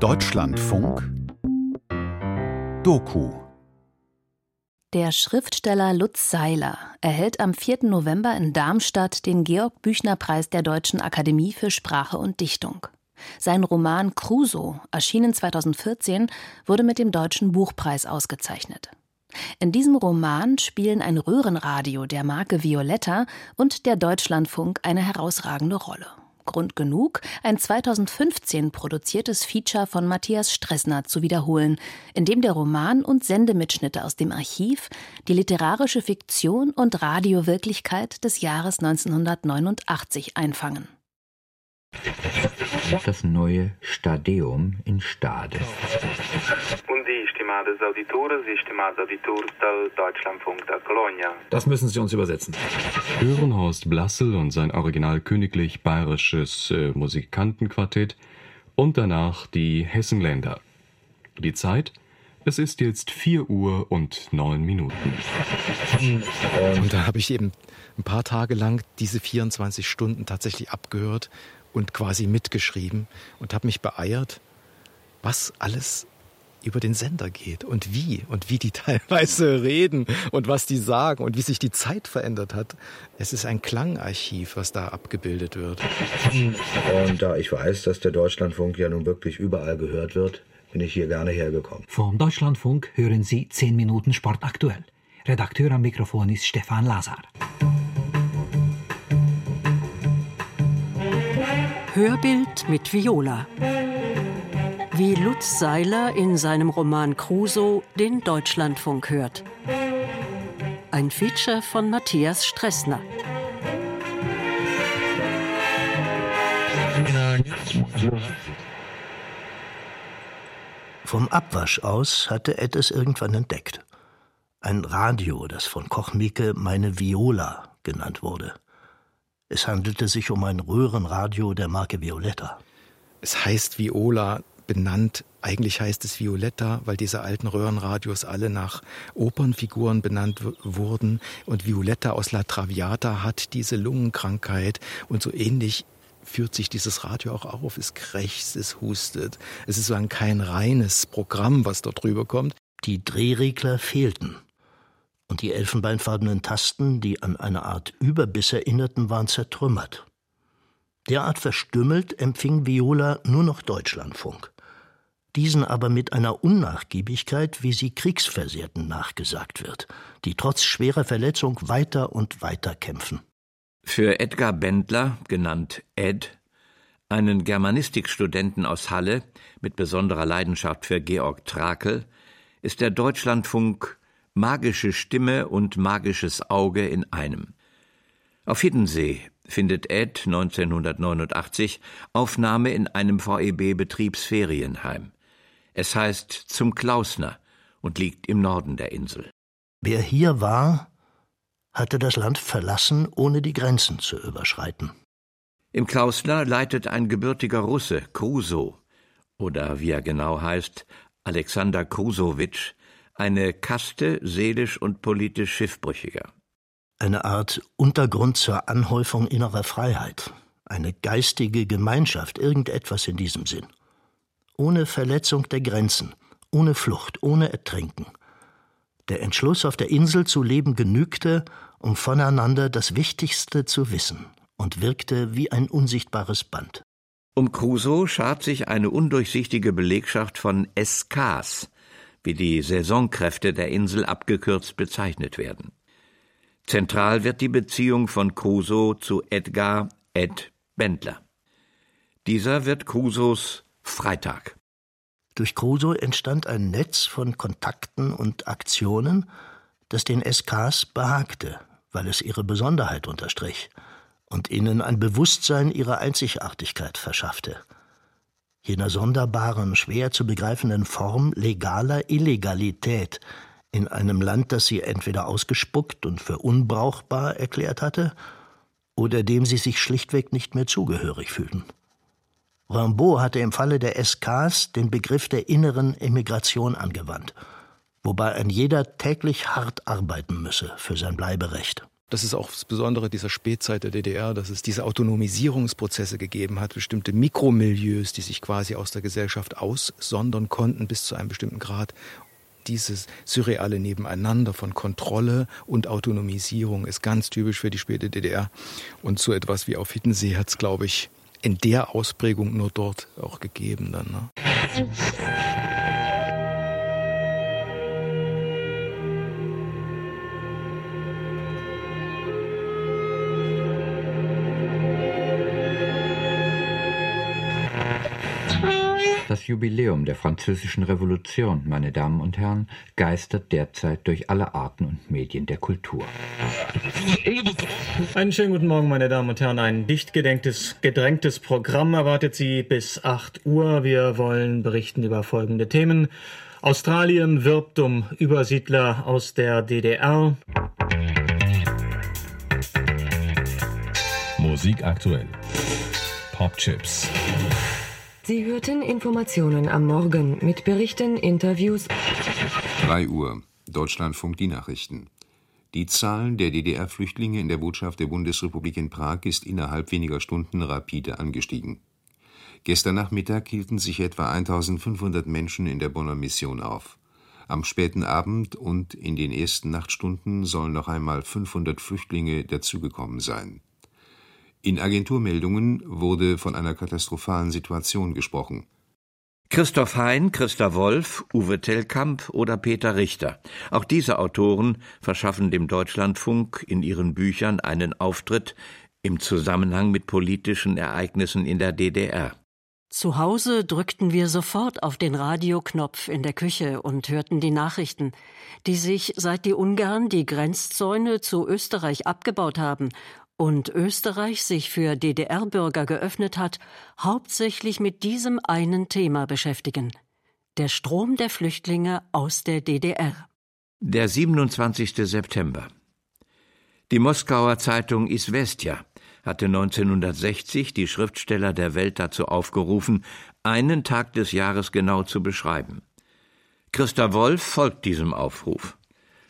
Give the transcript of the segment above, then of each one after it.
Deutschlandfunk Doku Der Schriftsteller Lutz Seiler erhält am 4. November in Darmstadt den Georg-Büchner-Preis der Deutschen Akademie für Sprache und Dichtung. Sein Roman Crusoe, erschienen 2014, wurde mit dem Deutschen Buchpreis ausgezeichnet. In diesem Roman spielen ein Röhrenradio der Marke Violetta und der Deutschlandfunk eine herausragende Rolle. Grund genug, ein 2015 produziertes Feature von Matthias Stressner zu wiederholen, in dem der Roman und Sendemitschnitte aus dem Archiv die literarische Fiktion und Radiowirklichkeit des Jahres 1989 einfangen. Das neue Stadeum in Stade. Das müssen Sie uns übersetzen. Hören Horst Blassel und sein original königlich bayerisches äh, Musikantenquartett und danach die Hessenländer. Die Zeit? Es ist jetzt 4 Uhr und 9 Minuten. Und da habe ich eben ein paar Tage lang diese 24 Stunden tatsächlich abgehört und quasi mitgeschrieben und habe mich beeiert, was alles über den Sender geht und wie und wie die teilweise reden und was die sagen und wie sich die Zeit verändert hat. Es ist ein Klangarchiv, was da abgebildet wird. Und da ich weiß, dass der Deutschlandfunk ja nun wirklich überall gehört wird, bin ich hier gerne hergekommen. Vom Deutschlandfunk hören Sie 10 Minuten Sport aktuell. Redakteur am Mikrofon ist Stefan Lazar. Hörbild mit Viola. Wie Lutz Seiler in seinem Roman Crusoe den Deutschlandfunk hört. Ein Feature von Matthias Stressner. Vom Abwasch aus hatte Ed es irgendwann entdeckt. Ein Radio, das von Koch Mieke meine Viola genannt wurde. Es handelte sich um ein Röhrenradio der Marke Violetta. Es heißt Viola, benannt, eigentlich heißt es Violetta, weil diese alten Röhrenradios alle nach Opernfiguren benannt wurden. Und Violetta aus La Traviata hat diese Lungenkrankheit und so ähnlich führt sich dieses Radio auch auf. Es krächzt, es hustet. Es ist so ein kein reines Programm, was dort rüberkommt. Die Drehregler fehlten und die elfenbeinfarbenen Tasten, die an eine Art Überbiss erinnerten, waren zertrümmert. Derart verstümmelt empfing Viola nur noch Deutschlandfunk. Diesen aber mit einer Unnachgiebigkeit, wie sie Kriegsversehrten nachgesagt wird, die trotz schwerer Verletzung weiter und weiter kämpfen. Für Edgar Bendler, genannt Ed, einen Germanistikstudenten aus Halle mit besonderer Leidenschaft für Georg Trakel, ist der Deutschlandfunk magische Stimme und magisches Auge in einem. Auf Hiddensee findet Ed 1989 Aufnahme in einem VEB-Betriebsferienheim. Es heißt zum Klausner und liegt im Norden der Insel. Wer hier war, hatte das Land verlassen, ohne die Grenzen zu überschreiten. Im Klausner leitet ein gebürtiger Russe, Kruso, oder wie er genau heißt, Alexander Krusowitsch, eine Kaste seelisch und politisch Schiffbrüchiger. Eine Art Untergrund zur Anhäufung innerer Freiheit, eine geistige Gemeinschaft, irgendetwas in diesem Sinn. Ohne Verletzung der Grenzen, ohne Flucht, ohne Ertrinken. Der Entschluss, auf der Insel zu leben, genügte, um voneinander das Wichtigste zu wissen und wirkte wie ein unsichtbares Band. Um Crusoe schart sich eine undurchsichtige Belegschaft von SKs, wie die Saisonkräfte der Insel abgekürzt bezeichnet werden. Zentral wird die Beziehung von Crusoe zu Edgar Ed Bendler. Dieser wird Crusoes Freitag. Durch Crusoe entstand ein Netz von Kontakten und Aktionen, das den SKs behagte, weil es ihre Besonderheit unterstrich und ihnen ein Bewusstsein ihrer Einzigartigkeit verschaffte jener sonderbaren, schwer zu begreifenden Form legaler Illegalität in einem Land, das sie entweder ausgespuckt und für unbrauchbar erklärt hatte, oder dem sie sich schlichtweg nicht mehr zugehörig fühlten. Rimbaud hatte im Falle der SKs den Begriff der inneren Emigration angewandt, wobei ein jeder täglich hart arbeiten müsse für sein Bleiberecht. Das ist auch das Besondere dieser Spätzeit der DDR, dass es diese Autonomisierungsprozesse gegeben hat, bestimmte Mikromilieus, die sich quasi aus der Gesellschaft aussondern konnten bis zu einem bestimmten Grad. Dieses surreale Nebeneinander von Kontrolle und Autonomisierung ist ganz typisch für die späte DDR. Und so etwas wie auf Hiddensee hat es, glaube ich, in der Ausprägung nur dort auch gegeben dann. Ne? Das Jubiläum der Französischen Revolution, meine Damen und Herren, geistert derzeit durch alle Arten und Medien der Kultur. Einen schönen guten Morgen, meine Damen und Herren. Ein dicht gedenktes, gedrängtes Programm erwartet Sie bis 8 Uhr. Wir wollen berichten über folgende Themen. Australien wirbt um Übersiedler aus der DDR. Musik aktuell. Popchips. Sie hörten Informationen am Morgen mit Berichten, Interviews. 3 Uhr. Deutschlandfunk die Nachrichten. Die Zahl der DDR-Flüchtlinge in der Botschaft der Bundesrepublik in Prag ist innerhalb weniger Stunden rapide angestiegen. Gestern Nachmittag hielten sich etwa 1500 Menschen in der Bonner Mission auf. Am späten Abend und in den ersten Nachtstunden sollen noch einmal 500 Flüchtlinge dazugekommen sein. In Agenturmeldungen wurde von einer katastrophalen Situation gesprochen. Christoph Hein, Christa Wolf, Uwe Tellkamp oder Peter Richter. Auch diese Autoren verschaffen dem Deutschlandfunk in ihren Büchern einen Auftritt im Zusammenhang mit politischen Ereignissen in der DDR. Zu Hause drückten wir sofort auf den Radioknopf in der Küche und hörten die Nachrichten, die sich, seit die Ungarn die Grenzzäune zu Österreich abgebaut haben und Österreich sich für DDR-Bürger geöffnet hat, hauptsächlich mit diesem einen Thema beschäftigen der Strom der Flüchtlinge aus der DDR. Der 27. September. Die Moskauer Zeitung Isvestja hatte 1960 die Schriftsteller der Welt dazu aufgerufen, einen Tag des Jahres genau zu beschreiben. Christa Wolf folgt diesem Aufruf.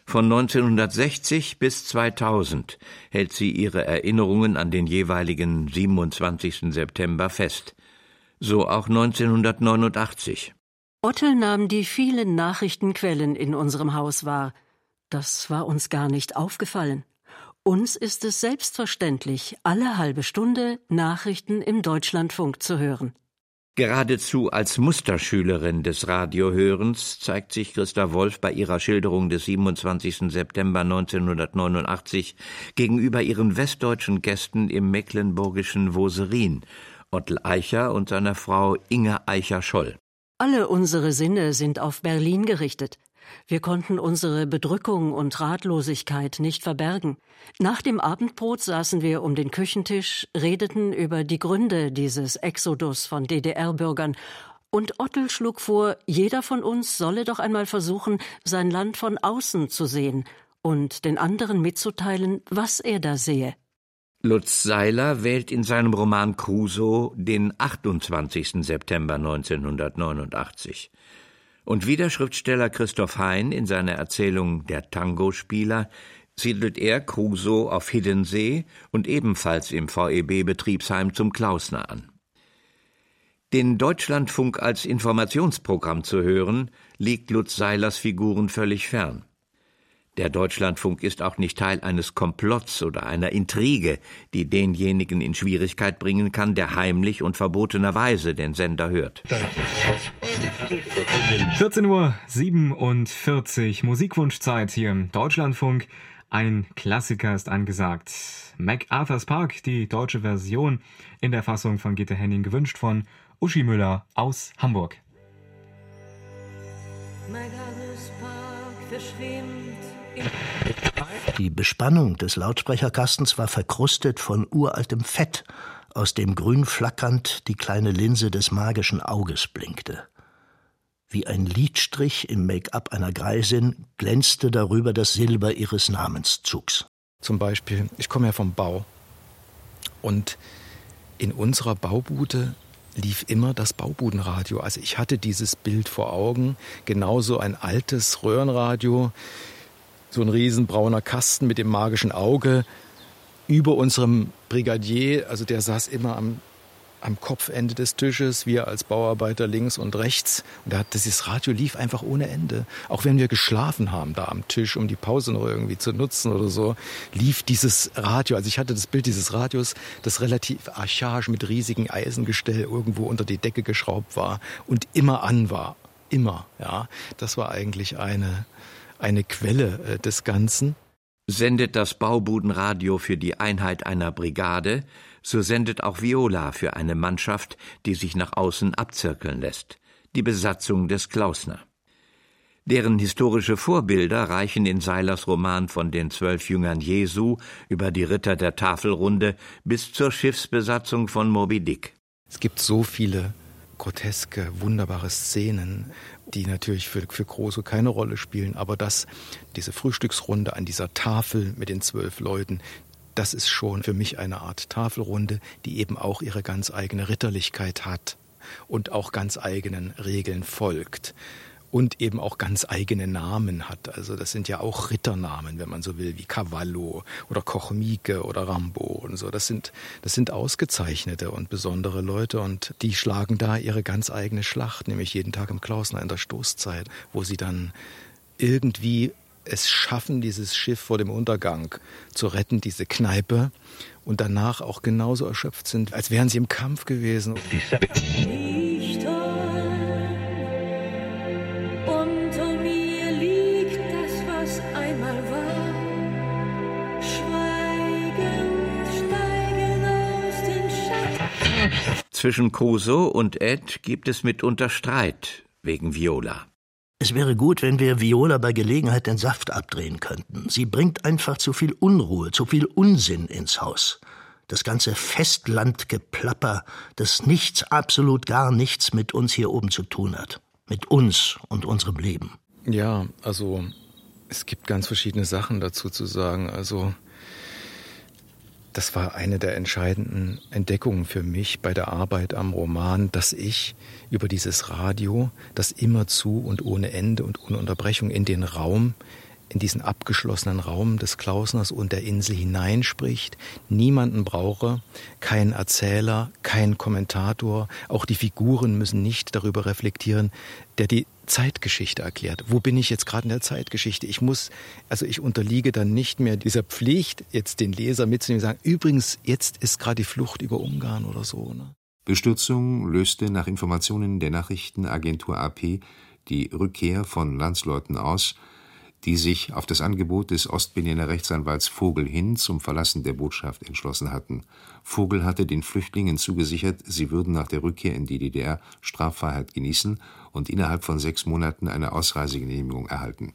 Von 1960 bis 2000 hält sie ihre Erinnerungen an den jeweiligen 27. September fest. So auch 1989. Ottel nahm die vielen Nachrichtenquellen in unserem Haus wahr. Das war uns gar nicht aufgefallen. Uns ist es selbstverständlich, alle halbe Stunde Nachrichten im Deutschlandfunk zu hören. Geradezu als Musterschülerin des Radiohörens zeigt sich Christa Wolf bei ihrer Schilderung des 27. September 1989 gegenüber ihren westdeutschen Gästen im mecklenburgischen Woserin, Ottel Eicher und seiner Frau Inge Eicher-Scholl. Alle unsere Sinne sind auf Berlin gerichtet. Wir konnten unsere Bedrückung und Ratlosigkeit nicht verbergen. Nach dem Abendbrot saßen wir um den Küchentisch, redeten über die Gründe dieses Exodus von DDR-Bürgern und Ottel schlug vor, jeder von uns solle doch einmal versuchen, sein Land von außen zu sehen und den anderen mitzuteilen, was er da sehe. Lutz Seiler wählt in seinem Roman Crusoe den 28. September 1989. Und wie der Schriftsteller Christoph Hein in seiner Erzählung Der Tango-Spieler siedelt er Crusoe auf Hiddensee und ebenfalls im VEB-Betriebsheim zum Klausner an. Den Deutschlandfunk als Informationsprogramm zu hören, liegt Lutz Seilers Figuren völlig fern. Der Deutschlandfunk ist auch nicht Teil eines Komplotts oder einer Intrige, die denjenigen in Schwierigkeit bringen kann, der heimlich und verbotenerweise den Sender hört. 14 Uhr 47 Musikwunschzeit hier im Deutschlandfunk. Ein Klassiker ist angesagt. MacArthur's Park, die deutsche Version in der Fassung von Gitte Henning gewünscht von Uschi Müller aus Hamburg. MacArthur's Park verschwimmt die Bespannung des Lautsprecherkastens war verkrustet von uraltem Fett, aus dem grün flackernd die kleine Linse des magischen Auges blinkte. Wie ein Lidstrich im Make-up einer Greisin glänzte darüber das Silber ihres Namenszugs. Zum Beispiel, ich komme ja vom Bau. Und in unserer Baubude lief immer das Baubudenradio. Also ich hatte dieses Bild vor Augen, genauso ein altes Röhrenradio so ein riesenbrauner Kasten mit dem magischen Auge über unserem Brigadier, also der saß immer am am Kopfende des Tisches, wir als Bauarbeiter links und rechts. Und da, dieses Radio lief einfach ohne Ende. Auch wenn wir geschlafen haben da am Tisch, um die Pause noch irgendwie zu nutzen oder so, lief dieses Radio. Also ich hatte das Bild dieses Radios, das relativ archaisch mit riesigen Eisengestell irgendwo unter die Decke geschraubt war und immer an war. Immer, ja. Das war eigentlich eine, eine Quelle äh, des Ganzen. Sendet das Baubudenradio für die Einheit einer Brigade, so sendet auch Viola für eine Mannschaft, die sich nach außen abzirkeln lässt, die Besatzung des Klausner. Deren historische Vorbilder reichen in Seilers Roman von den zwölf Jüngern Jesu über die Ritter der Tafelrunde bis zur Schiffsbesatzung von Moby Dick. Es gibt so viele groteske, wunderbare Szenen, die natürlich für, für Große keine Rolle spielen, aber dass diese Frühstücksrunde an dieser Tafel mit den zwölf Leuten, das ist schon für mich eine Art Tafelrunde, die eben auch ihre ganz eigene Ritterlichkeit hat und auch ganz eigenen Regeln folgt und eben auch ganz eigene Namen hat. Also das sind ja auch Ritternamen, wenn man so will, wie Cavallo oder Kochmieke oder Rambo und so. Das sind, das sind ausgezeichnete und besondere Leute und die schlagen da ihre ganz eigene Schlacht, nämlich jeden Tag im Klausner in der Stoßzeit, wo sie dann irgendwie es schaffen, dieses Schiff vor dem Untergang zu retten, diese Kneipe, und danach auch genauso erschöpft sind, als wären sie im Kampf gewesen. Zwischen Crusoe und Ed gibt es mitunter Streit wegen Viola. Es wäre gut, wenn wir Viola bei Gelegenheit den Saft abdrehen könnten. Sie bringt einfach zu viel Unruhe, zu viel Unsinn ins Haus. Das ganze Festlandgeplapper, das nichts, absolut gar nichts mit uns hier oben zu tun hat. Mit uns und unserem Leben. Ja, also es gibt ganz verschiedene Sachen dazu zu sagen. Also das war eine der entscheidenden Entdeckungen für mich bei der Arbeit am Roman, dass ich über dieses Radio, das immer zu und ohne Ende und ohne Unterbrechung in den Raum, in diesen abgeschlossenen Raum des Klausners und der Insel hineinspricht, niemanden brauche, kein Erzähler, kein Kommentator, auch die Figuren müssen nicht darüber reflektieren, der die Zeitgeschichte erklärt. Wo bin ich jetzt gerade in der Zeitgeschichte? Ich muss, also ich unterliege dann nicht mehr dieser Pflicht, jetzt den Leser mitzunehmen und sagen, übrigens, jetzt ist gerade die Flucht über Ungarn oder so. Ne? Bestürzung löste nach Informationen der Nachrichtenagentur AP die Rückkehr von Landsleuten aus, die sich auf das Angebot des Ostberliner Rechtsanwalts Vogel hin zum Verlassen der Botschaft entschlossen hatten. Vogel hatte den Flüchtlingen zugesichert, sie würden nach der Rückkehr in die DDR Straffreiheit genießen und innerhalb von sechs Monaten eine Ausreisegenehmigung erhalten.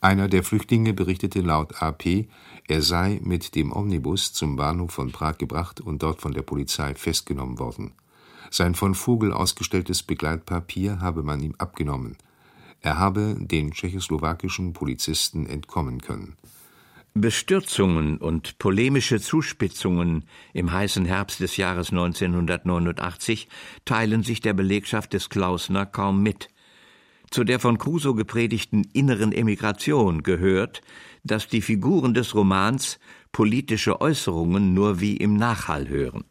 Einer der Flüchtlinge berichtete laut AP, er sei mit dem Omnibus zum Bahnhof von Prag gebracht und dort von der Polizei festgenommen worden. Sein von Vogel ausgestelltes Begleitpapier habe man ihm abgenommen. Er habe den tschechoslowakischen Polizisten entkommen können. Bestürzungen und polemische Zuspitzungen im heißen Herbst des Jahres 1989 teilen sich der Belegschaft des Klausner kaum mit. Zu der von Crusoe gepredigten inneren Emigration gehört, dass die Figuren des Romans politische Äußerungen nur wie im Nachhall hören.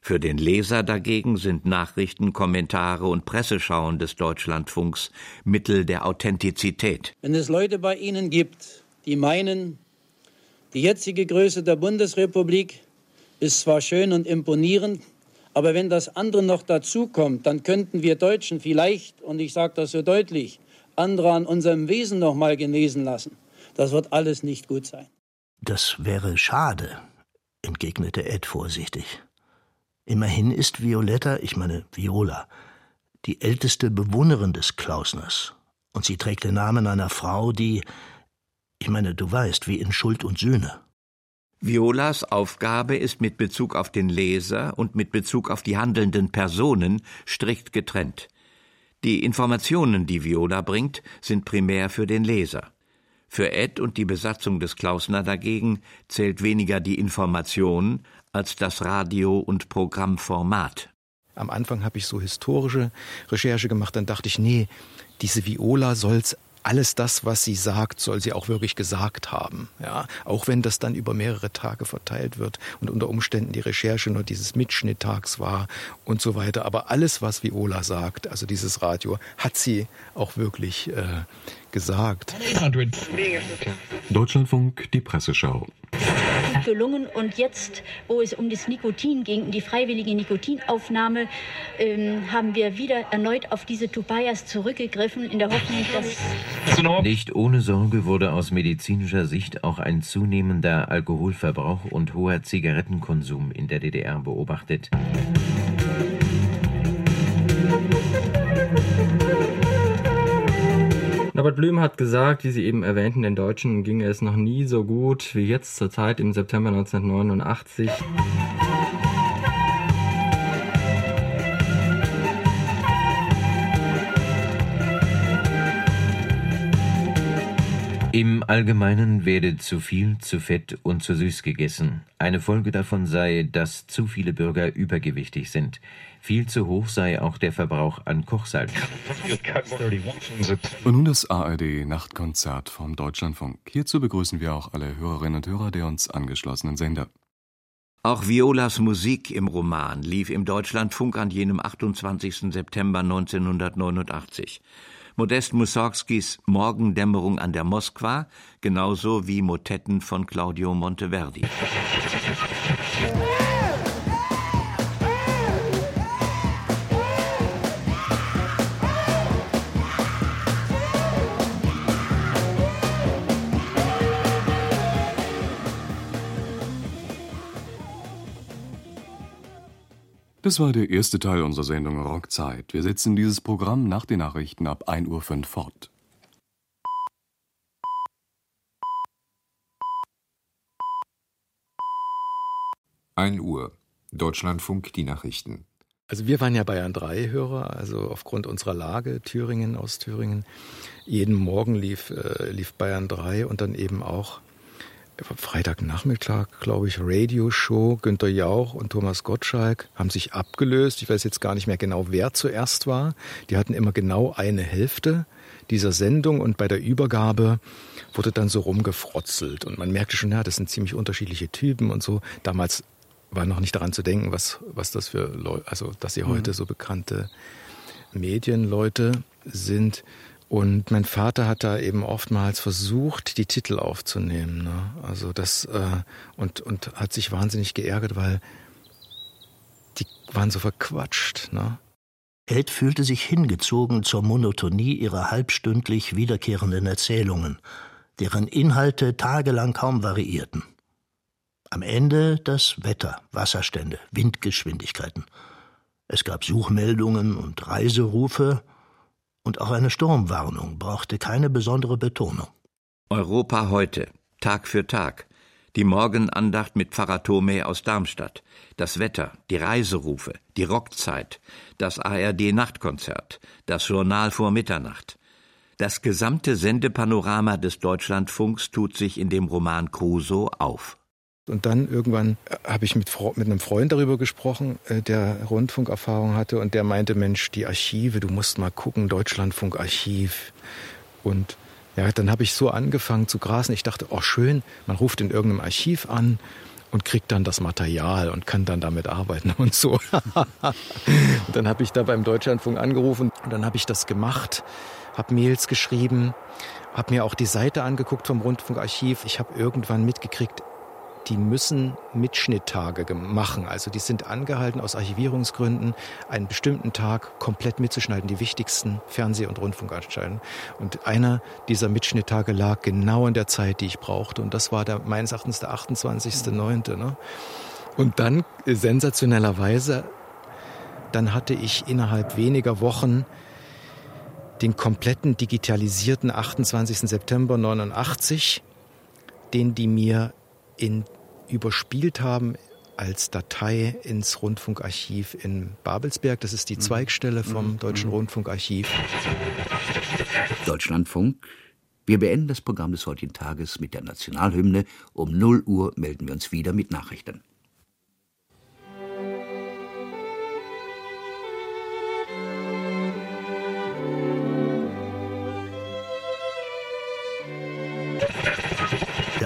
Für den Leser dagegen sind Nachrichten, Kommentare und Presseschauen des Deutschlandfunks Mittel der Authentizität. Wenn es Leute bei Ihnen gibt, die meinen, die jetzige Größe der Bundesrepublik ist zwar schön und imponierend, aber wenn das andere noch dazukommt, dann könnten wir Deutschen vielleicht, und ich sage das so deutlich, andere an unserem Wesen noch mal genesen lassen. Das wird alles nicht gut sein. Das wäre schade, entgegnete Ed vorsichtig. Immerhin ist Violetta, ich meine Viola, die älteste Bewohnerin des Klausners. Und sie trägt den Namen einer Frau, die, ich meine, du weißt, wie in Schuld und Sühne. Violas Aufgabe ist mit Bezug auf den Leser und mit Bezug auf die handelnden Personen strikt getrennt. Die Informationen, die Viola bringt, sind primär für den Leser. Für Ed und die Besatzung des Klausner dagegen zählt weniger die Information als das Radio- und Programmformat. Am Anfang habe ich so historische Recherche gemacht, dann dachte ich, nee, diese Viola soll's alles das, was sie sagt, soll sie auch wirklich gesagt haben. Ja, auch wenn das dann über mehrere Tage verteilt wird und unter Umständen die Recherche nur dieses Mitschnitttags war und so weiter. Aber alles, was Viola sagt, also dieses Radio, hat sie auch wirklich äh, gesagt. Deutschlandfunk, die Presseschau gelungen. Und jetzt, wo es um das Nikotin ging, die freiwillige Nikotinaufnahme, ähm, haben wir wieder erneut auf diese Tobias zurückgegriffen, in der Hoffnung, dass. Nicht ohne Sorge wurde aus medizinischer Sicht auch ein zunehmender Alkoholverbrauch und hoher Zigarettenkonsum in der DDR beobachtet. Norbert Blüm hat gesagt, wie Sie eben erwähnten, den Deutschen ginge es noch nie so gut wie jetzt zur Zeit im September 1989. Im Allgemeinen werde zu viel, zu fett und zu süß gegessen. Eine Folge davon sei, dass zu viele Bürger übergewichtig sind. Viel zu hoch sei auch der Verbrauch an Kochsalz. Und nun das ARD Nachtkonzert vom Deutschlandfunk. Hierzu begrüßen wir auch alle Hörerinnen und Hörer der uns angeschlossenen Sender. Auch Violas Musik im Roman lief im Deutschlandfunk an jenem 28. September 1989. Modest Mussorgskis Morgendämmerung an der Moskwa, genauso wie Motetten von Claudio Monteverdi. Das war der erste Teil unserer Sendung Rockzeit. Wir setzen dieses Programm nach den Nachrichten ab 1.05 Uhr fort. Ein Uhr. Deutschlandfunk, die Nachrichten. Also wir waren ja Bayern 3 Hörer, also aufgrund unserer Lage, Thüringen, Ostthüringen. Jeden Morgen lief, äh, lief Bayern 3 und dann eben auch Freitagnachmittag, glaube ich, Radioshow. Günter Jauch und Thomas Gottschalk haben sich abgelöst. Ich weiß jetzt gar nicht mehr genau, wer zuerst war. Die hatten immer genau eine Hälfte dieser Sendung und bei der Übergabe wurde dann so rumgefrotzelt und man merkte schon, ja, das sind ziemlich unterschiedliche Typen und so. Damals war noch nicht daran zu denken, was, was das für Leute, also dass sie heute mhm. so bekannte Medienleute sind. Und mein Vater hat da eben oftmals versucht, die Titel aufzunehmen. Ne? Also das äh, und und hat sich wahnsinnig geärgert, weil die waren so verquatscht. Ne? Ed fühlte sich hingezogen zur Monotonie ihrer halbstündlich wiederkehrenden Erzählungen, deren Inhalte tagelang kaum variierten. Am Ende das Wetter, Wasserstände, Windgeschwindigkeiten. Es gab Suchmeldungen und Reiserufe, und auch eine Sturmwarnung brauchte keine besondere Betonung. Europa heute, Tag für Tag. Die Morgenandacht mit Pfarrer Thome aus Darmstadt, das Wetter, die Reiserufe, die Rockzeit, das ARD-Nachtkonzert, das Journal vor Mitternacht. Das gesamte Sendepanorama des Deutschlandfunks tut sich in dem Roman Crusoe auf. Und dann irgendwann äh, habe ich mit, mit einem Freund darüber gesprochen, äh, der Rundfunkerfahrung hatte und der meinte, Mensch, die Archive, du musst mal gucken, Deutschlandfunk-Archiv. Und ja, dann habe ich so angefangen zu grasen. Ich dachte, oh schön, man ruft in irgendeinem Archiv an und kriegt dann das Material und kann dann damit arbeiten und so. und dann habe ich da beim Deutschlandfunk angerufen und dann habe ich das gemacht, habe Mails geschrieben, habe mir auch die Seite angeguckt vom Rundfunkarchiv. Ich habe irgendwann mitgekriegt, die müssen Mitschnitttage machen. Also die sind angehalten, aus Archivierungsgründen einen bestimmten Tag komplett mitzuschneiden, die wichtigsten Fernseh- und Rundfunkanstalten. Und einer dieser Mitschnitttage lag genau in der Zeit, die ich brauchte. Und das war der, meines Erachtens der 28.09. Ne? Und dann, äh, sensationellerweise, dann hatte ich innerhalb weniger Wochen den kompletten digitalisierten 28. September 89, den die mir in, überspielt haben als Datei ins Rundfunkarchiv in Babelsberg. Das ist die mhm. Zweigstelle vom mhm. Deutschen mhm. Rundfunkarchiv. Deutschlandfunk. Wir beenden das Programm des heutigen Tages mit der Nationalhymne. Um 0 Uhr melden wir uns wieder mit Nachrichten.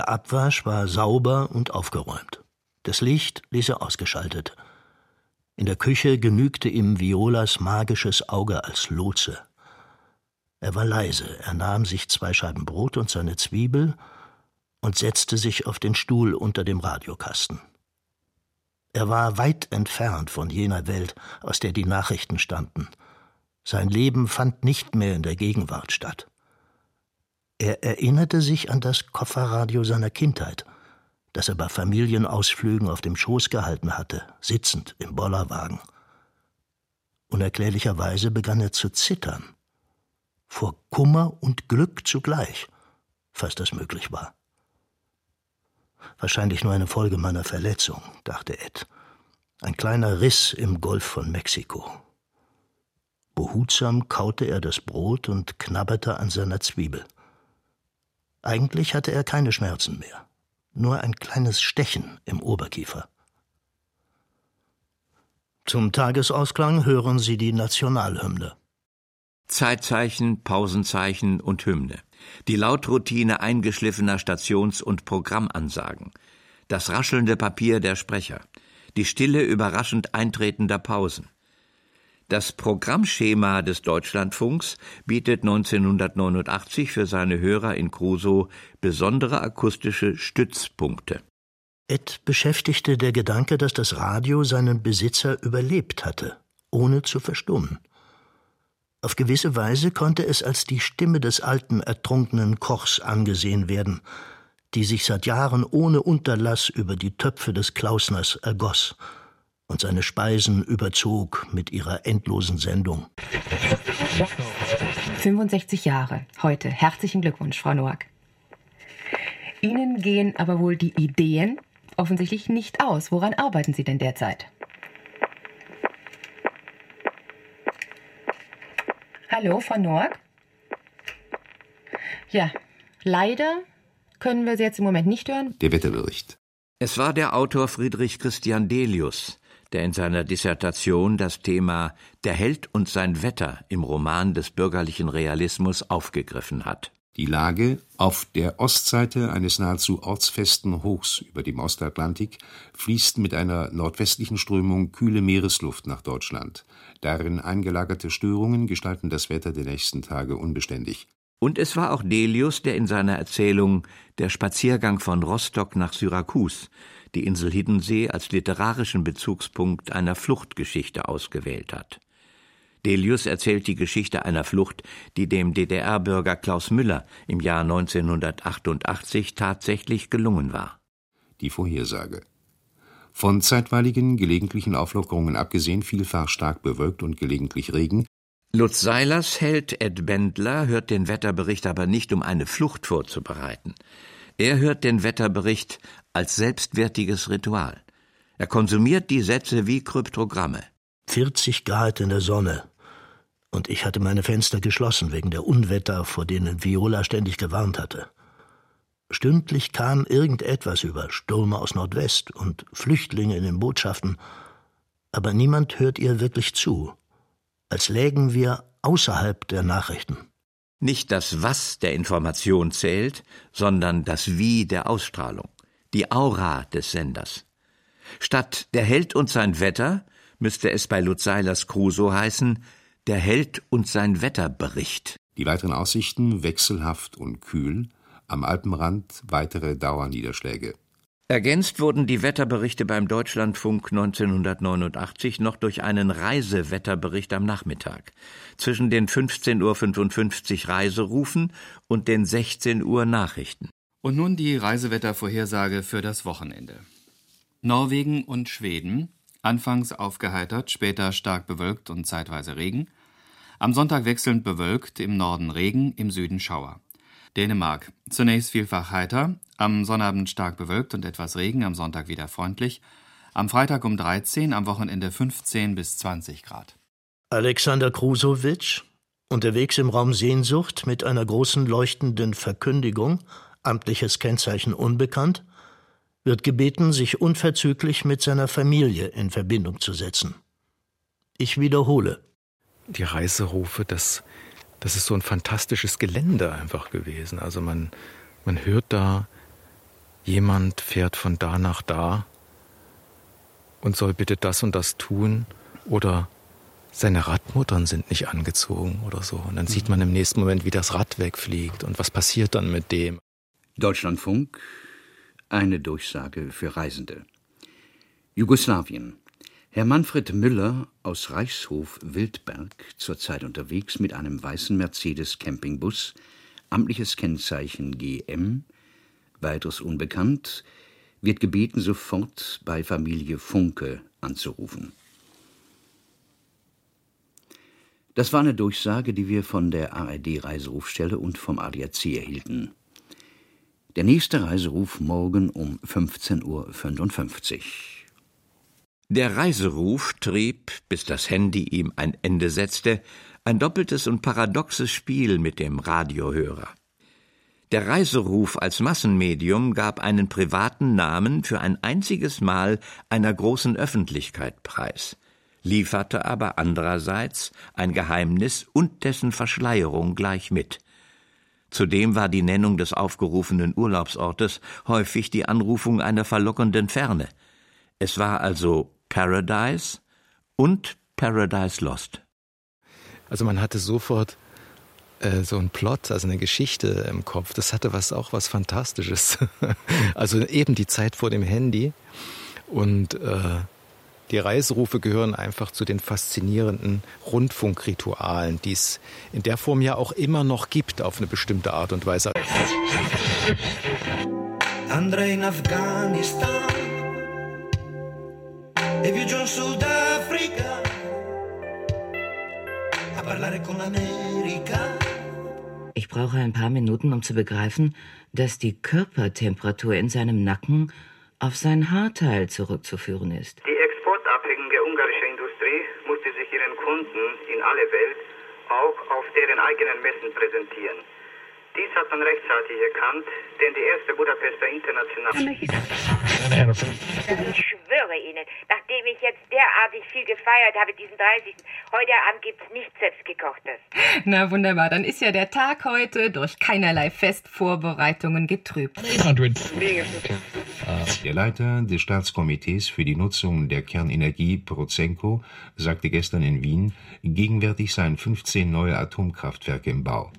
Der Abwasch war sauber und aufgeräumt. Das Licht ließ er ausgeschaltet. In der Küche genügte ihm Violas magisches Auge als Lotse. Er war leise, er nahm sich zwei Scheiben Brot und seine Zwiebel und setzte sich auf den Stuhl unter dem Radiokasten. Er war weit entfernt von jener Welt, aus der die Nachrichten stammten. Sein Leben fand nicht mehr in der Gegenwart statt. Er erinnerte sich an das Kofferradio seiner Kindheit, das er bei Familienausflügen auf dem Schoß gehalten hatte, sitzend im Bollerwagen. Unerklärlicherweise begann er zu zittern. Vor Kummer und Glück zugleich, falls das möglich war. Wahrscheinlich nur eine Folge meiner Verletzung, dachte Ed. Ein kleiner Riss im Golf von Mexiko. Behutsam kaute er das Brot und knabberte an seiner Zwiebel. Eigentlich hatte er keine Schmerzen mehr, nur ein kleines Stechen im Oberkiefer. Zum Tagesausklang hören Sie die Nationalhymne. Zeitzeichen, Pausenzeichen und Hymne. Die Lautroutine eingeschliffener Stations- und Programmansagen. Das raschelnde Papier der Sprecher. Die Stille überraschend eintretender Pausen. Das Programmschema des Deutschlandfunks bietet 1989 für seine Hörer in Crusoe besondere akustische Stützpunkte. Ed beschäftigte der Gedanke, dass das Radio seinen Besitzer überlebt hatte, ohne zu verstummen. Auf gewisse Weise konnte es als die Stimme des alten ertrunkenen Kochs angesehen werden, die sich seit Jahren ohne Unterlass über die Töpfe des Klausners ergoss und seine Speisen überzog mit ihrer endlosen Sendung. 65 Jahre heute. Herzlichen Glückwunsch, Frau Noack. Ihnen gehen aber wohl die Ideen offensichtlich nicht aus. Woran arbeiten Sie denn derzeit? Hallo, Frau Noack? Ja, leider können wir Sie jetzt im Moment nicht hören. Der Wetterbericht. Es war der Autor Friedrich Christian Delius, der in seiner Dissertation das Thema Der Held und sein Wetter im Roman des bürgerlichen Realismus aufgegriffen hat. Die Lage auf der Ostseite eines nahezu ortsfesten Hochs über dem Ostatlantik fließt mit einer nordwestlichen Strömung kühle Meeresluft nach Deutschland. Darin eingelagerte Störungen gestalten das Wetter der nächsten Tage unbeständig. Und es war auch Delius, der in seiner Erzählung Der Spaziergang von Rostock nach Syrakus die Insel Hiddensee als literarischen Bezugspunkt einer Fluchtgeschichte ausgewählt hat. Delius erzählt die Geschichte einer Flucht, die dem DDR-Bürger Klaus Müller im Jahr 1988 tatsächlich gelungen war. Die Vorhersage. Von zeitweiligen, gelegentlichen Auflockerungen abgesehen, vielfach stark bewölkt und gelegentlich Regen. Lutz Seilers Held Ed Bendler hört den Wetterbericht aber nicht, um eine Flucht vorzubereiten. Er hört den Wetterbericht als selbstwertiges Ritual. Er konsumiert die Sätze wie Kryptogramme. 40 Grad in der Sonne. Und ich hatte meine Fenster geschlossen wegen der Unwetter, vor denen Viola ständig gewarnt hatte. Stündlich kam irgendetwas über Stürme aus Nordwest und Flüchtlinge in den Botschaften, aber niemand hört ihr wirklich zu, als lägen wir außerhalb der Nachrichten. Nicht das Was der Information zählt, sondern das Wie der Ausstrahlung, die Aura des Senders. Statt der Held und sein Wetter müsste es bei Lutz Seilers Crusoe heißen, der Held und sein Wetterbericht. Die weiteren Aussichten wechselhaft und kühl, am Alpenrand weitere Dauerniederschläge. Ergänzt wurden die Wetterberichte beim Deutschlandfunk 1989 noch durch einen Reisewetterbericht am Nachmittag. Zwischen den 15.55 Uhr Reiserufen und den 16 Uhr Nachrichten. Und nun die Reisewettervorhersage für das Wochenende. Norwegen und Schweden, anfangs aufgeheitert, später stark bewölkt und zeitweise Regen. Am Sonntag wechselnd bewölkt, im Norden Regen, im Süden Schauer. Dänemark. Zunächst vielfach heiter, am Sonnabend stark bewölkt und etwas Regen, am Sonntag wieder freundlich. Am Freitag um 13, am Wochenende 15 bis 20 Grad. Alexander Krusowitsch, unterwegs im Raum Sehnsucht mit einer großen leuchtenden Verkündigung, amtliches Kennzeichen unbekannt, wird gebeten, sich unverzüglich mit seiner Familie in Verbindung zu setzen. Ich wiederhole. Die Reiserufe, das das ist so ein fantastisches Gelände einfach gewesen. Also man, man hört da jemand fährt von da nach da und soll bitte das und das tun oder seine Radmuttern sind nicht angezogen oder so. Und dann sieht man im nächsten Moment, wie das Rad wegfliegt und was passiert dann mit dem. Deutschlandfunk, eine Durchsage für Reisende. Jugoslawien. Herr Manfred Müller aus Reichshof Wildberg, zurzeit unterwegs mit einem weißen Mercedes Campingbus, amtliches Kennzeichen GM, weiteres unbekannt, wird gebeten, sofort bei Familie Funke anzurufen. Das war eine Durchsage, die wir von der ARD-Reiserufstelle und vom ADAC erhielten. Der nächste Reiseruf morgen um 15.55 Uhr. Der Reiseruf trieb, bis das Handy ihm ein Ende setzte, ein doppeltes und paradoxes Spiel mit dem Radiohörer. Der Reiseruf als Massenmedium gab einen privaten Namen für ein einziges Mal einer großen Öffentlichkeit preis lieferte aber andererseits ein Geheimnis und dessen Verschleierung gleich mit. Zudem war die Nennung des aufgerufenen Urlaubsortes häufig die Anrufung einer verlockenden Ferne. Es war also Paradise und Paradise Lost. Also man hatte sofort so einen Plot, also eine Geschichte im Kopf. Das hatte was auch was Fantastisches. also eben die Zeit vor dem Handy und äh, die Reiserufe gehören einfach zu den faszinierenden Rundfunkritualen, die es in der Form ja auch immer noch gibt, auf eine bestimmte Art und Weise. Andrei in Afghanistan e viaggiò in Sudafrica a parlare con l'America. Ich brauche ein paar Minuten, um zu begreifen, dass die Körpertemperatur in seinem Nacken auf sein Haarteil zurückzuführen ist. Die Kunden in alle Welt auch auf deren eigenen Messen präsentieren. Dies hat man rechtzeitig erkannt, denn die erste Budapester Internationale. Ich schwöre Ihnen, nachdem ich jetzt derartig viel gefeiert habe, diesen 30. Heute Abend gibt es nichts selbstgekochtes. Na wunderbar, dann ist ja der Tag heute durch keinerlei Festvorbereitungen getrübt. Der Leiter des Staatskomitees für die Nutzung der Kernenergie, Prozenko, sagte gestern in Wien, gegenwärtig seien 15 neue Atomkraftwerke im Bau.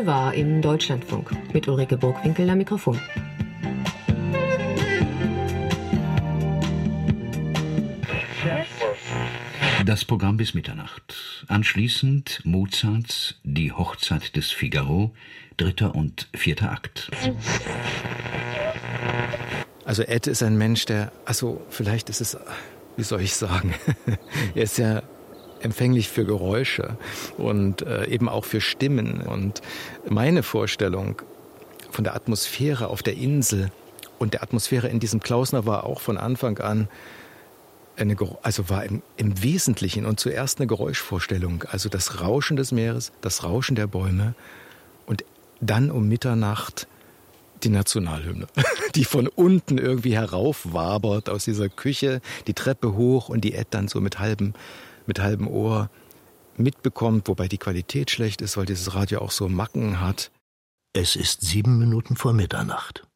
Boulevard im Deutschlandfunk mit Ulrike Burgwinkel am Mikrofon. Das Programm bis Mitternacht. Anschließend Mozarts Die Hochzeit des Figaro, dritter und vierter Akt. Also Ed ist ein Mensch, der, also vielleicht ist es, wie soll ich sagen, er ist ja empfänglich für Geräusche und äh, eben auch für Stimmen. Und meine Vorstellung von der Atmosphäre auf der Insel und der Atmosphäre in diesem Klausner war auch von Anfang an eine, also war im, im Wesentlichen und zuerst eine Geräuschvorstellung, also das Rauschen des Meeres, das Rauschen der Bäume und dann um Mitternacht die Nationalhymne, die von unten irgendwie heraufwabert aus dieser Küche, die Treppe hoch und die Ed dann so mit halbem mit halbem Ohr mitbekommt, wobei die Qualität schlecht ist, weil dieses Radio auch so Macken hat. Es ist sieben Minuten vor Mitternacht.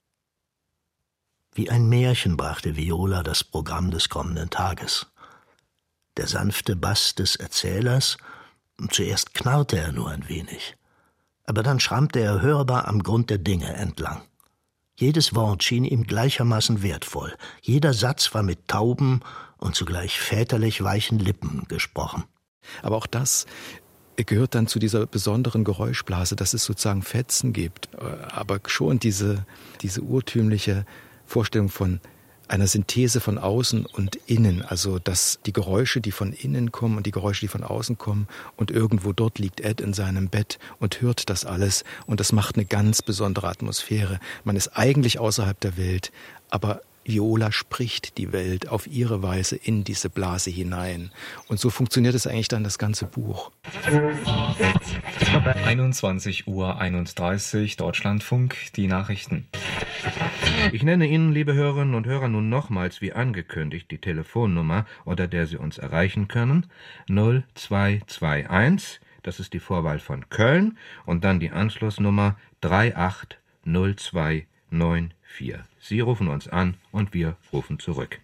Wie ein Märchen brachte Viola das Programm des kommenden Tages. Der sanfte Bass des Erzählers, zuerst knarrte er nur ein wenig, aber dann schrammte er hörbar am Grund der Dinge entlang. Jedes Wort schien ihm gleichermaßen wertvoll, jeder Satz war mit tauben und zugleich väterlich weichen Lippen gesprochen. Aber auch das gehört dann zu dieser besonderen Geräuschblase, dass es sozusagen Fetzen gibt, aber schon diese, diese urtümliche Vorstellung von einer Synthese von außen und innen, also dass die Geräusche, die von innen kommen und die Geräusche, die von außen kommen und irgendwo dort liegt Ed in seinem Bett und hört das alles und das macht eine ganz besondere Atmosphäre. Man ist eigentlich außerhalb der Welt, aber Viola spricht die Welt auf ihre Weise in diese Blase hinein. Und so funktioniert es eigentlich dann das ganze Buch. 21 Uhr 31 Deutschlandfunk, die Nachrichten. Ich nenne Ihnen, liebe Hörerinnen und Hörer, nun nochmals wie angekündigt die Telefonnummer, unter der Sie uns erreichen können. 0221 das ist die Vorwahl von Köln, und dann die Anschlussnummer 380294. Sie rufen uns an und wir rufen zurück.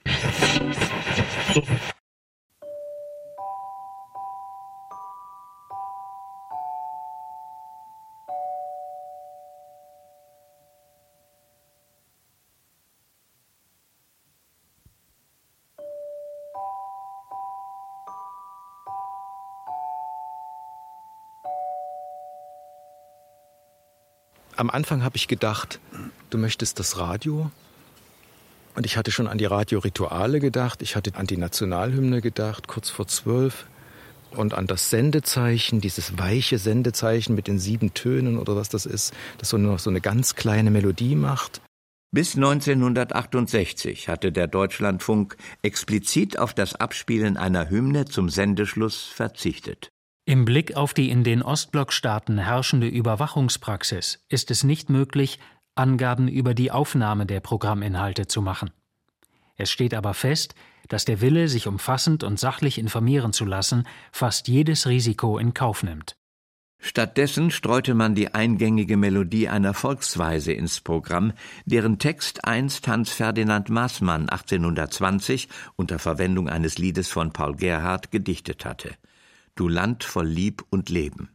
Am Anfang habe ich gedacht, du möchtest das Radio. Und ich hatte schon an die Radiorituale gedacht, ich hatte an die Nationalhymne gedacht, kurz vor zwölf. Und an das Sendezeichen, dieses weiche Sendezeichen mit den sieben Tönen oder was das ist, das so nur noch so eine ganz kleine Melodie macht. Bis 1968 hatte der Deutschlandfunk explizit auf das Abspielen einer Hymne zum Sendeschluss verzichtet. Im Blick auf die in den Ostblockstaaten herrschende Überwachungspraxis ist es nicht möglich, Angaben über die Aufnahme der Programminhalte zu machen. Es steht aber fest, dass der Wille, sich umfassend und sachlich informieren zu lassen, fast jedes Risiko in Kauf nimmt. Stattdessen streute man die eingängige Melodie einer Volksweise ins Programm, deren Text einst Hans Ferdinand Maßmann 1820 unter Verwendung eines Liedes von Paul Gerhardt gedichtet hatte. Du Land voll Lieb und Leben.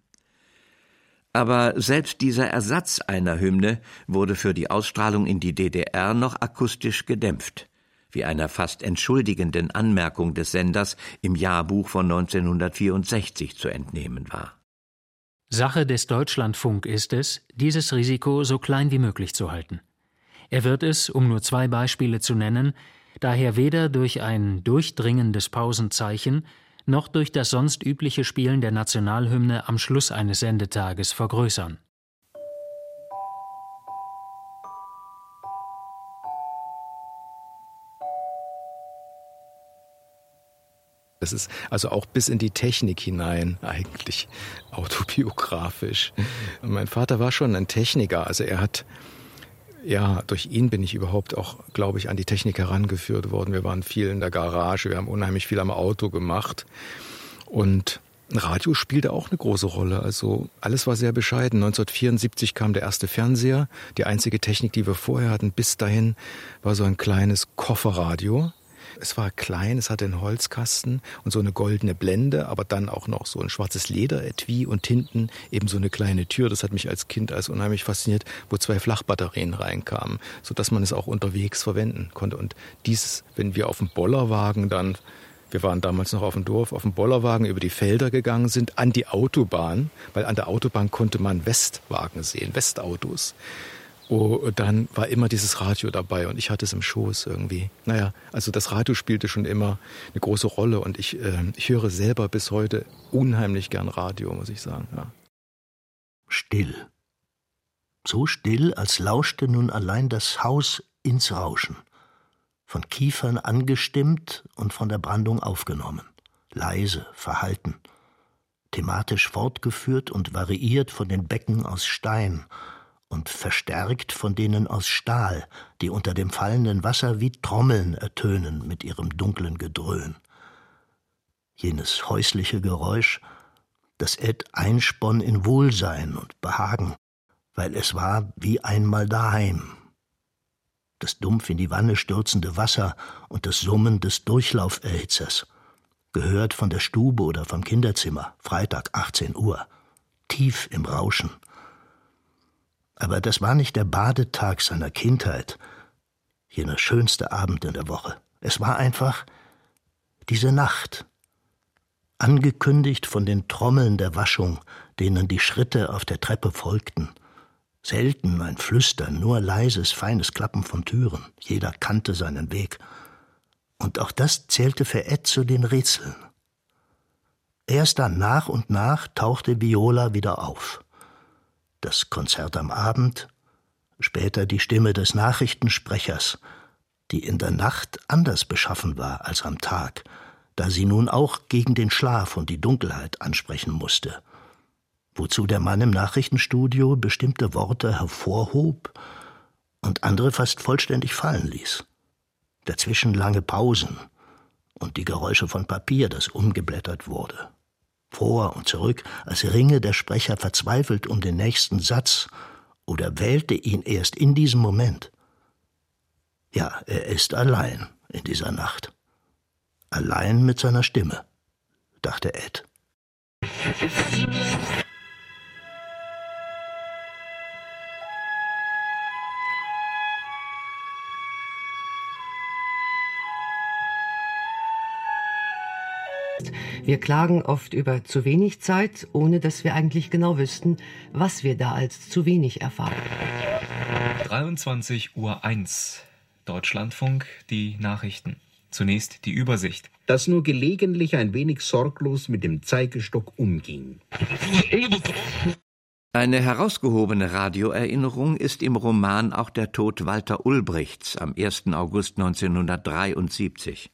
Aber selbst dieser Ersatz einer Hymne wurde für die Ausstrahlung in die DDR noch akustisch gedämpft, wie einer fast entschuldigenden Anmerkung des Senders im Jahrbuch von 1964 zu entnehmen war. Sache des Deutschlandfunk ist es, dieses Risiko so klein wie möglich zu halten. Er wird es, um nur zwei Beispiele zu nennen, daher weder durch ein durchdringendes Pausenzeichen noch durch das sonst übliche Spielen der Nationalhymne am Schluss eines Sendetages vergrößern. Das ist also auch bis in die Technik hinein eigentlich autobiografisch. Mein Vater war schon ein Techniker, also er hat ja, durch ihn bin ich überhaupt auch, glaube ich, an die Technik herangeführt worden. Wir waren viel in der Garage, wir haben unheimlich viel am Auto gemacht. Und Radio spielte auch eine große Rolle. Also alles war sehr bescheiden. 1974 kam der erste Fernseher. Die einzige Technik, die wir vorher hatten, bis dahin war so ein kleines Kofferradio. Es war klein, es hatte einen Holzkasten und so eine goldene Blende, aber dann auch noch so ein schwarzes Lederetui und hinten eben so eine kleine Tür. Das hat mich als Kind als unheimlich fasziniert, wo zwei Flachbatterien reinkamen, so dass man es auch unterwegs verwenden konnte. Und dieses, wenn wir auf dem Bollerwagen dann wir waren damals noch auf dem Dorf, auf dem Bollerwagen über die Felder gegangen sind, an die Autobahn, weil an der Autobahn konnte man Westwagen sehen, Westautos. Oh, dann war immer dieses Radio dabei und ich hatte es im Schoß irgendwie. Naja, also das Radio spielte schon immer eine große Rolle und ich, äh, ich höre selber bis heute unheimlich gern Radio, muss ich sagen. Ja. Still. So still, als lauschte nun allein das Haus ins Rauschen. Von Kiefern angestimmt und von der Brandung aufgenommen. Leise, verhalten. Thematisch fortgeführt und variiert von den Becken aus Stein und verstärkt von denen aus Stahl, die unter dem fallenden Wasser wie Trommeln ertönen mit ihrem dunklen Gedröhn. Jenes häusliche Geräusch, das Ed einsponn in Wohlsein und Behagen, weil es war wie einmal daheim. Das dumpf in die Wanne stürzende Wasser und das Summen des Durchlauferhitzers, gehört von der Stube oder vom Kinderzimmer, Freitag 18 Uhr, tief im Rauschen aber das war nicht der Badetag seiner Kindheit, jener schönste Abend in der Woche. Es war einfach diese Nacht, angekündigt von den Trommeln der Waschung, denen die Schritte auf der Treppe folgten. Selten ein Flüstern, nur leises, feines Klappen von Türen. Jeder kannte seinen Weg. Und auch das zählte für Ed zu den Rätseln. Erst dann nach und nach tauchte Viola wieder auf das Konzert am Abend, später die Stimme des Nachrichtensprechers, die in der Nacht anders beschaffen war als am Tag, da sie nun auch gegen den Schlaf und die Dunkelheit ansprechen musste, wozu der Mann im Nachrichtenstudio bestimmte Worte hervorhob und andere fast vollständig fallen ließ. Dazwischen lange Pausen und die Geräusche von Papier, das umgeblättert wurde. Vor und zurück, als ringe der Sprecher verzweifelt um den nächsten Satz oder wählte ihn erst in diesem Moment. Ja, er ist allein in dieser Nacht. Allein mit seiner Stimme, dachte Ed. Wir klagen oft über zu wenig Zeit, ohne dass wir eigentlich genau wüssten, was wir da als zu wenig erfahren. 23 Uhr 1. Deutschlandfunk, die Nachrichten. Zunächst die Übersicht. Dass nur gelegentlich ein wenig sorglos mit dem Zeigestock umging. Eine herausgehobene Radioerinnerung ist im Roman auch der Tod Walter Ulbrichts am 1. August 1973.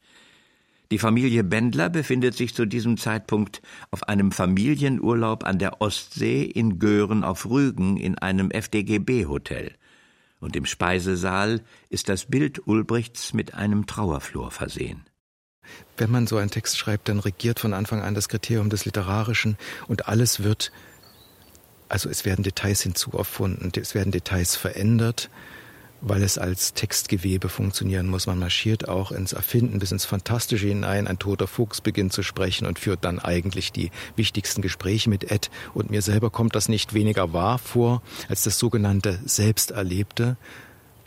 Die Familie Bendler befindet sich zu diesem Zeitpunkt auf einem Familienurlaub an der Ostsee in Göhren auf Rügen in einem FDGB-Hotel. Und im Speisesaal ist das Bild Ulbrichts mit einem Trauerflor versehen. Wenn man so einen Text schreibt, dann regiert von Anfang an das Kriterium des Literarischen und alles wird, also es werden Details hinzuerfunden, es werden Details verändert, weil es als Textgewebe funktionieren muss. Man marschiert auch ins Erfinden bis ins Fantastische hinein. Ein toter Fuchs beginnt zu sprechen und führt dann eigentlich die wichtigsten Gespräche mit Ed. Und mir selber kommt das nicht weniger wahr vor als das sogenannte Selbsterlebte.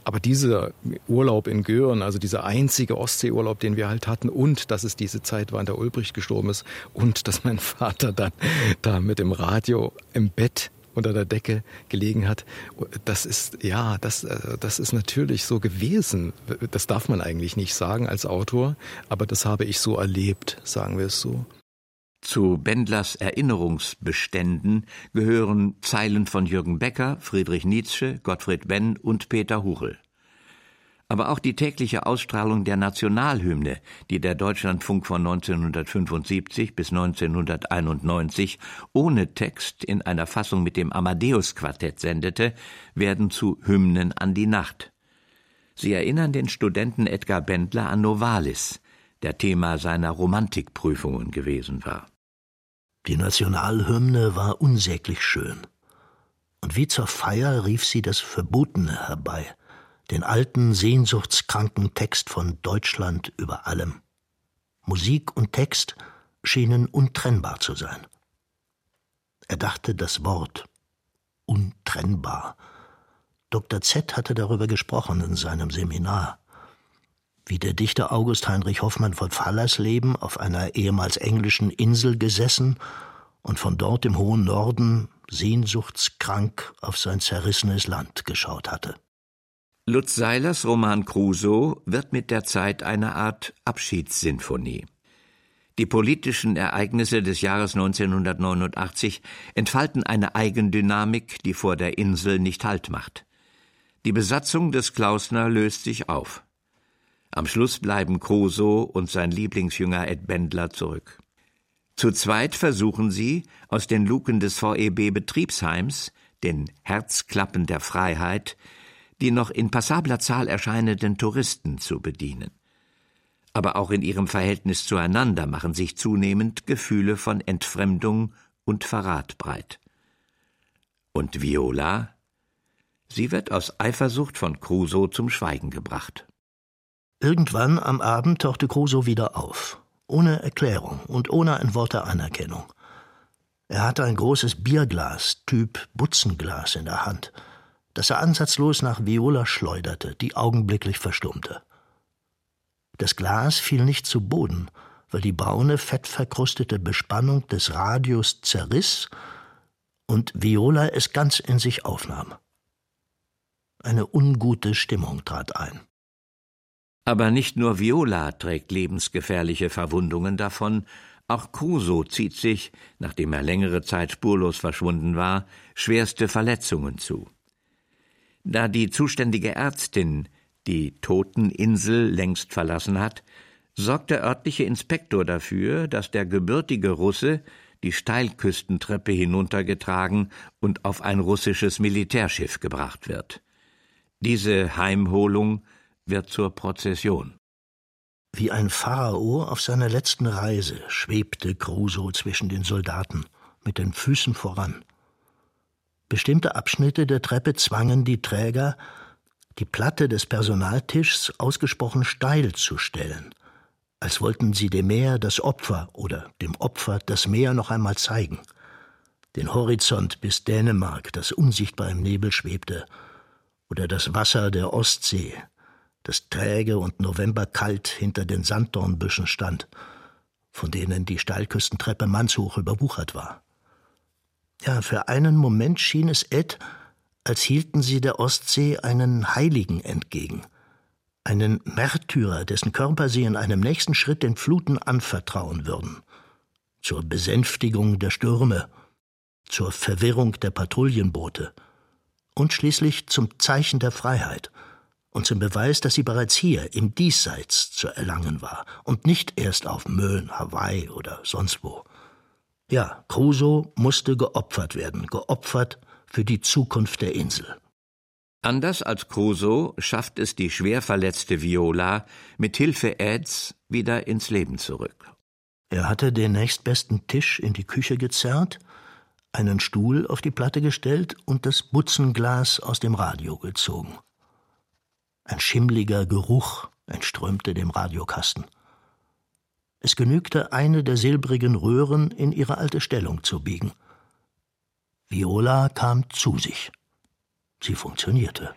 Aber dieser Urlaub in Göhren, also dieser einzige Ostseeurlaub, den wir halt hatten, und dass es diese Zeit war, in der Ulbricht gestorben ist, und dass mein Vater dann da mit dem Radio im Bett unter der Decke gelegen hat. Das ist, ja, das, äh, das ist natürlich so gewesen. Das darf man eigentlich nicht sagen als Autor, aber das habe ich so erlebt, sagen wir es so. Zu Bendlers Erinnerungsbeständen gehören Zeilen von Jürgen Becker, Friedrich Nietzsche, Gottfried Benn und Peter Huchel aber auch die tägliche Ausstrahlung der Nationalhymne, die der Deutschlandfunk von 1975 bis 1991 ohne Text in einer Fassung mit dem Amadeus-Quartett sendete, werden zu Hymnen an die Nacht. Sie erinnern den Studenten Edgar Bendler an Novalis, der Thema seiner Romantikprüfungen gewesen war. Die Nationalhymne war unsäglich schön. Und wie zur Feier rief sie das Verbotene herbei – den alten, sehnsuchtskranken Text von Deutschland über allem. Musik und Text schienen untrennbar zu sein. Er dachte das Wort untrennbar. Dr. Z hatte darüber gesprochen in seinem Seminar. Wie der Dichter August Heinrich Hoffmann von Fallersleben auf einer ehemals englischen Insel gesessen und von dort im hohen Norden sehnsuchtskrank auf sein zerrissenes Land geschaut hatte. Lutz Seilers Roman Crusoe wird mit der Zeit eine Art Abschiedssinfonie. Die politischen Ereignisse des Jahres 1989 entfalten eine Eigendynamik, die vor der Insel nicht Halt macht. Die Besatzung des Klausner löst sich auf. Am Schluss bleiben Crusoe und sein Lieblingsjünger Ed Bendler zurück. Zu zweit versuchen sie, aus den Luken des VEB Betriebsheims, den Herzklappen der Freiheit, die noch in passabler Zahl erscheinenden Touristen zu bedienen. Aber auch in ihrem Verhältnis zueinander machen sich zunehmend Gefühle von Entfremdung und Verrat breit. Und Viola? Sie wird aus Eifersucht von Crusoe zum Schweigen gebracht. Irgendwann am Abend tauchte Crusoe wieder auf, ohne Erklärung und ohne ein Wort der Anerkennung. Er hatte ein großes Bierglas, Typ Butzenglas, in der Hand – das er ansatzlos nach Viola schleuderte, die augenblicklich verstummte. Das Glas fiel nicht zu Boden, weil die braune, fettverkrustete Bespannung des Radios zerriss und Viola es ganz in sich aufnahm. Eine ungute Stimmung trat ein. Aber nicht nur Viola trägt lebensgefährliche Verwundungen davon, auch Crusoe zieht sich, nachdem er längere Zeit spurlos verschwunden war, schwerste Verletzungen zu. Da die zuständige Ärztin die Toteninsel längst verlassen hat, sorgt der örtliche Inspektor dafür, dass der gebürtige Russe die Steilküstentreppe hinuntergetragen und auf ein russisches Militärschiff gebracht wird. Diese Heimholung wird zur Prozession. Wie ein Pharao auf seiner letzten Reise schwebte Crusoe zwischen den Soldaten, mit den Füßen voran. Bestimmte Abschnitte der Treppe zwangen die Träger, die Platte des Personaltischs ausgesprochen steil zu stellen, als wollten sie dem Meer das Opfer oder dem Opfer das Meer noch einmal zeigen. Den Horizont bis Dänemark, das unsichtbar im Nebel schwebte, oder das Wasser der Ostsee, das träge und novemberkalt hinter den Sanddornbüschen stand, von denen die Steilküstentreppe mannshoch überwuchert war. Ja, für einen Moment schien es Ed, als hielten sie der Ostsee einen Heiligen entgegen, einen Märtyrer, dessen Körper sie in einem nächsten Schritt den Fluten anvertrauen würden, zur Besänftigung der Stürme, zur Verwirrung der Patrouillenboote und schließlich zum Zeichen der Freiheit und zum Beweis, dass sie bereits hier im Diesseits zu erlangen war und nicht erst auf Möhn, Hawaii oder sonst wo. Ja, Crusoe musste geopfert werden, geopfert für die Zukunft der Insel. Anders als Crusoe schafft es die schwer verletzte Viola mit Hilfe Eds wieder ins Leben zurück. Er hatte den nächstbesten Tisch in die Küche gezerrt, einen Stuhl auf die Platte gestellt und das Butzenglas aus dem Radio gezogen. Ein schimmliger Geruch entströmte dem Radiokasten. Es genügte, eine der silbrigen Röhren in ihre alte Stellung zu biegen. Viola kam zu sich. Sie funktionierte.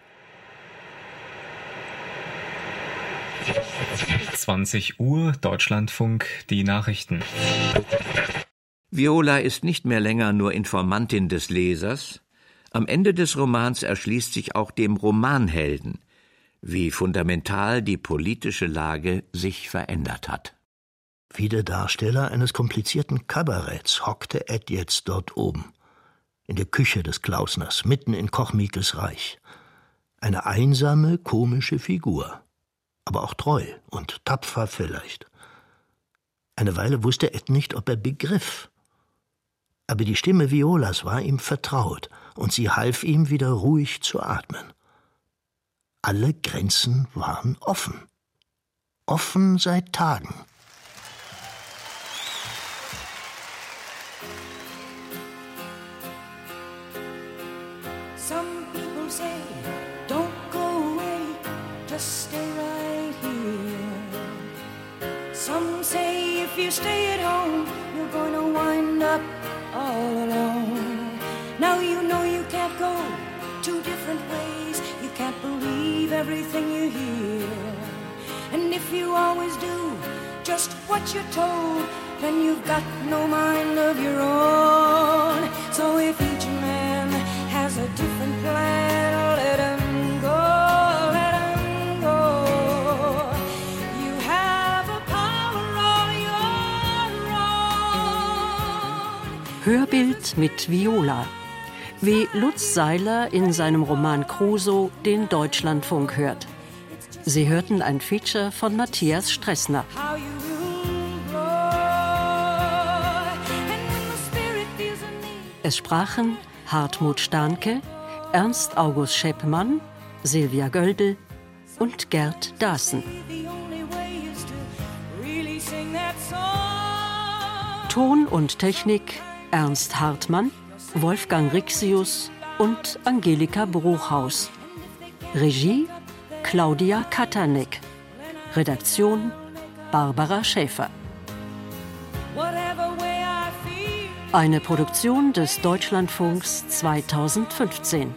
20 Uhr, Deutschlandfunk, die Nachrichten. Viola ist nicht mehr länger nur Informantin des Lesers. Am Ende des Romans erschließt sich auch dem Romanhelden, wie fundamental die politische Lage sich verändert hat. Wie der Darsteller eines komplizierten Kabaretts hockte Ed jetzt dort oben, in der Küche des Klausners, mitten in Kochmiekels Reich. Eine einsame, komische Figur, aber auch treu und tapfer vielleicht. Eine Weile wusste Ed nicht, ob er begriff. Aber die Stimme Violas war ihm vertraut, und sie half ihm wieder ruhig zu atmen. Alle Grenzen waren offen. Offen seit Tagen. If you stay at home, you're going to wind up all alone. Now you know you can't go two different ways. You can't believe everything you hear. And if you always do just what you're told, then you've got no mind of your own. So if each man has a different plan, Hörbild mit Viola. Wie Lutz Seiler in seinem Roman Crusoe den Deutschlandfunk hört. Sie hörten ein Feature von Matthias Stressner. Es sprachen Hartmut Starnke, Ernst August Scheppmann, Silvia Göldel und Gerd Daaßen. Song. Ton und Technik Ernst Hartmann, Wolfgang Rixius und Angelika Bruchhaus. Regie Claudia Katanek. Redaktion Barbara Schäfer. Eine Produktion des Deutschlandfunks 2015.